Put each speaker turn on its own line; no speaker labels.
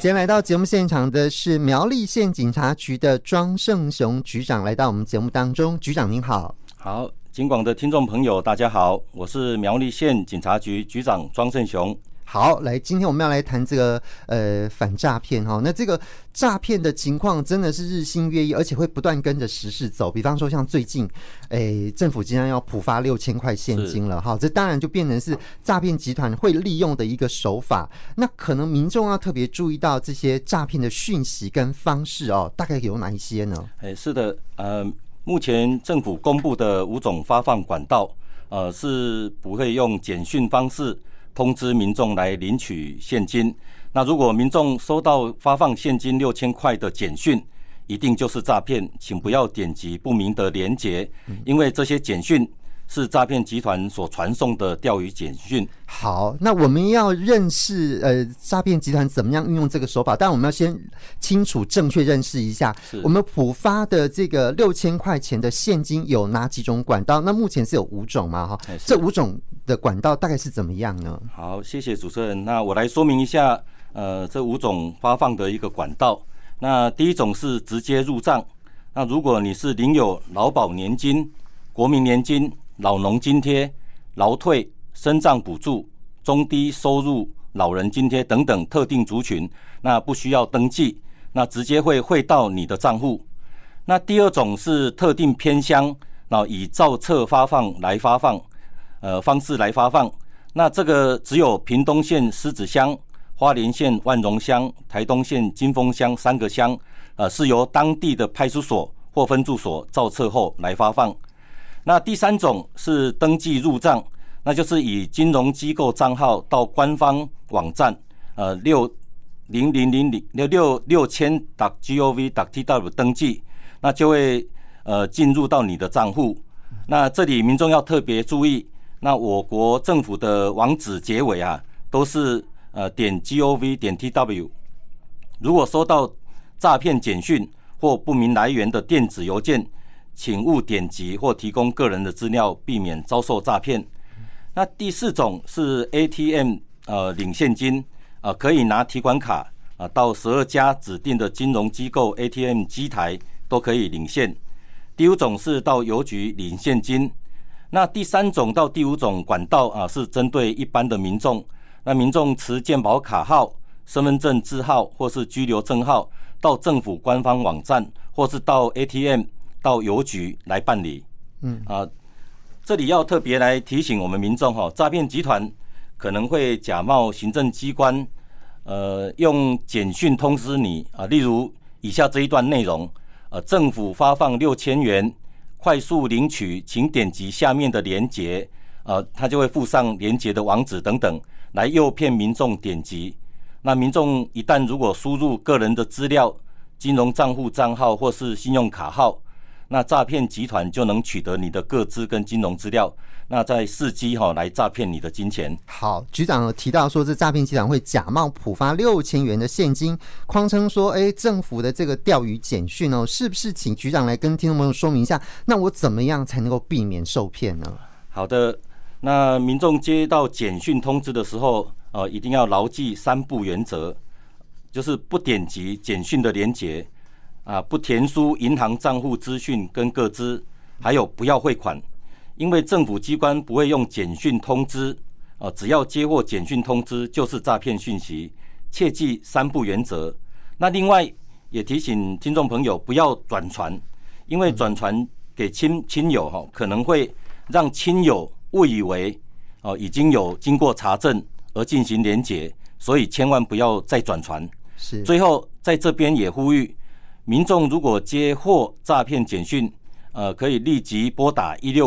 今天来到节目现场的是苗栗县警察局的庄胜雄局长，来到我们节目当中。局长您好，
好，警广的听众朋友大家好，我是苗栗县警察局局长庄胜雄。
好，来，今天我们要来谈这个呃反诈骗哈。那这个诈骗的情况真的是日新月异，而且会不断跟着时事走。比方说，像最近，哎，政府即将要普发六千块现金了哈，这当然就变成是诈骗集团会利用的一个手法。那可能民众要特别注意到这些诈骗的讯息跟方式哦，大概有哪一些呢？
哎，是的，呃，目前政府公布的五种发放管道，呃，是不会用简讯方式。通知民众来领取现金。那如果民众收到发放现金六千块的简讯，一定就是诈骗，请不要点击不明的链接，因为这些简讯。是诈骗集团所传送的钓鱼简讯。
好，那我们要认识呃诈骗集团怎么样运用这个手法，但我们要先清楚正确认识一下，我们浦发的这个六千块钱的现金有哪几种管道？那目前是有五种嘛？哈，这五种的管道大概是怎么样呢？
好，谢谢主持人。那我来说明一下，呃，这五种发放的一个管道。那第一种是直接入账。那如果你是领有劳保年金、国民年金。老农津贴、劳退、身障补助、中低收入老人津贴等等特定族群，那不需要登记，那直接会汇到你的账户。那第二种是特定偏乡，那以照册发放来发放，呃方式来发放。那这个只有屏东县狮子乡、花莲县万荣乡、台东县金峰乡三个乡，呃是由当地的派出所或分驻所照册后来发放。那第三种是登记入账，那就是以金融机构账号到官方网站，呃六零零零零六六六千 .gov .tw 登记，那就会呃进入到你的账户。那这里民众要特别注意，那我国政府的网址结尾啊都是呃点 .gov 点 .tw。如果收到诈骗简讯或不明来源的电子邮件，请勿点击或提供个人的资料，避免遭受诈骗。那第四种是 ATM 呃领现金、呃，可以拿提款卡啊、到十二家指定的金融机构 ATM 机台都可以领现。第五种是到邮局领现金。那第三种到第五种管道啊、是针对一般的民众。那民众持健保卡号、身份证字号或是居留证号到政府官方网站或是到 ATM。到邮局来办理，嗯。啊，这里要特别来提醒我们民众哈，诈骗集团可能会假冒行政机关，呃，用简讯通知你啊，例如以下这一段内容，呃，政府发放六千元，快速领取，请点击下面的链接，呃，他就会附上链接的网址等等，来诱骗民众点击。那民众一旦如果输入个人的资料、金融账户账号或是信用卡号，那诈骗集团就能取得你的个资跟金融资料，那再伺机哈来诈骗你的金钱。
好，局长有提到说，这诈骗集团会假冒浦发六千元的现金，谎称说，哎，政府的这个钓鱼简讯哦，是不是？请局长来跟听众朋友说明一下，那我怎么样才能够避免受骗呢？
好的，那民众接到简讯通知的时候，呃，一定要牢记三不原则，就是不点击简讯的连结。啊，不填输银行账户资讯跟个资，还有不要汇款，因为政府机关不会用简讯通知，啊，只要接获简讯通知就是诈骗讯息，切记三不原则。那另外也提醒听众朋友不要转传，因为转传给亲亲友哈，可能会让亲友误以为哦已经有经过查证而进行连结，所以千万不要再转传。
是，
最后在这边也呼吁。民众如果接获诈骗简讯，呃，可以立即拨打一六五。